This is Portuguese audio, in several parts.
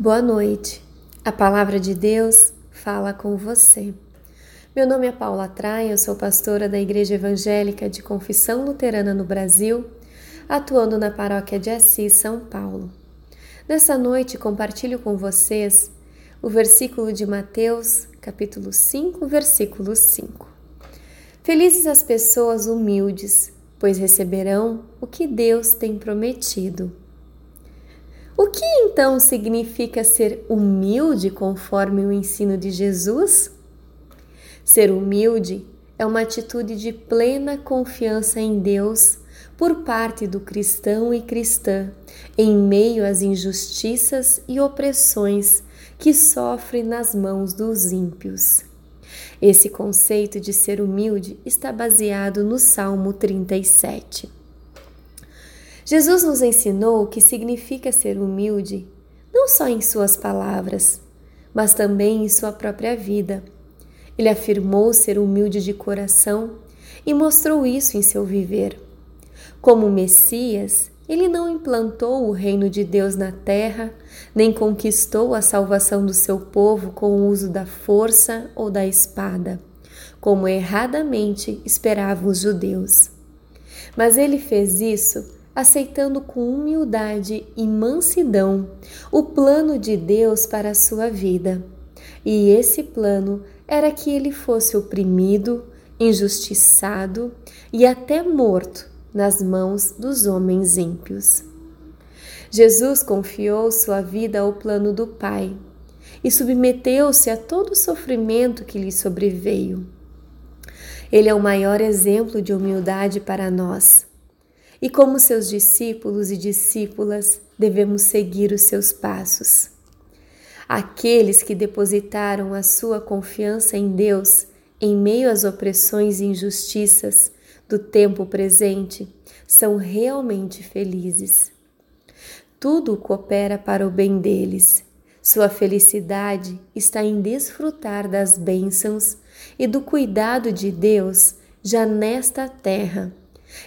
Boa noite. A palavra de Deus fala com você. Meu nome é Paula Traia, eu sou pastora da Igreja Evangélica de Confissão Luterana no Brasil, atuando na paróquia de Assis, São Paulo. Nessa noite compartilho com vocês o versículo de Mateus, capítulo 5, versículo 5. Felizes as pessoas humildes, pois receberão o que Deus tem prometido. O que então significa ser humilde conforme o ensino de Jesus? Ser humilde é uma atitude de plena confiança em Deus por parte do cristão e cristã em meio às injustiças e opressões que sofre nas mãos dos ímpios. Esse conceito de ser humilde está baseado no Salmo 37. Jesus nos ensinou o que significa ser humilde, não só em suas palavras, mas também em sua própria vida. Ele afirmou ser humilde de coração e mostrou isso em seu viver. Como Messias, ele não implantou o reino de Deus na terra, nem conquistou a salvação do seu povo com o uso da força ou da espada, como erradamente esperavam os judeus. Mas ele fez isso aceitando com humildade e mansidão o plano de Deus para a sua vida. E esse plano era que ele fosse oprimido, injustiçado e até morto nas mãos dos homens ímpios. Jesus confiou sua vida ao plano do Pai e submeteu-se a todo o sofrimento que lhe sobreveio. Ele é o maior exemplo de humildade para nós e como seus discípulos e discípulas devemos seguir os seus passos. Aqueles que depositaram a sua confiança em Deus em meio às opressões e injustiças do tempo presente são realmente felizes. Tudo coopera para o bem deles. Sua felicidade está em desfrutar das bênçãos e do cuidado de Deus já nesta terra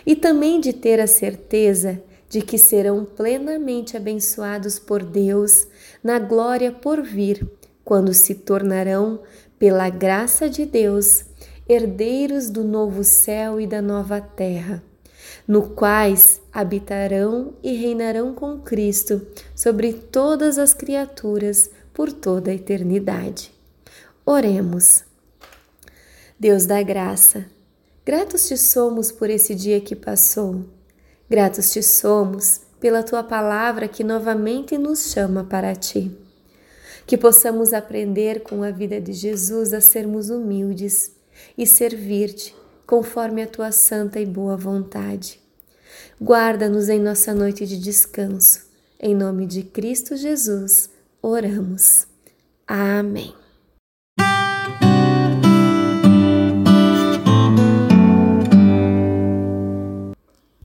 e também de ter a certeza de que serão plenamente abençoados por Deus na glória por vir, quando se tornarão, pela graça de Deus, herdeiros do novo céu e da nova terra, no quais habitarão e reinarão com Cristo sobre todas as criaturas por toda a eternidade. Oremos. Deus da graça, Gratos te somos por esse dia que passou. Gratos te somos pela tua palavra que novamente nos chama para ti. Que possamos aprender com a vida de Jesus a sermos humildes e servir-te conforme a tua santa e boa vontade. Guarda-nos em nossa noite de descanso. Em nome de Cristo Jesus, oramos. Amém.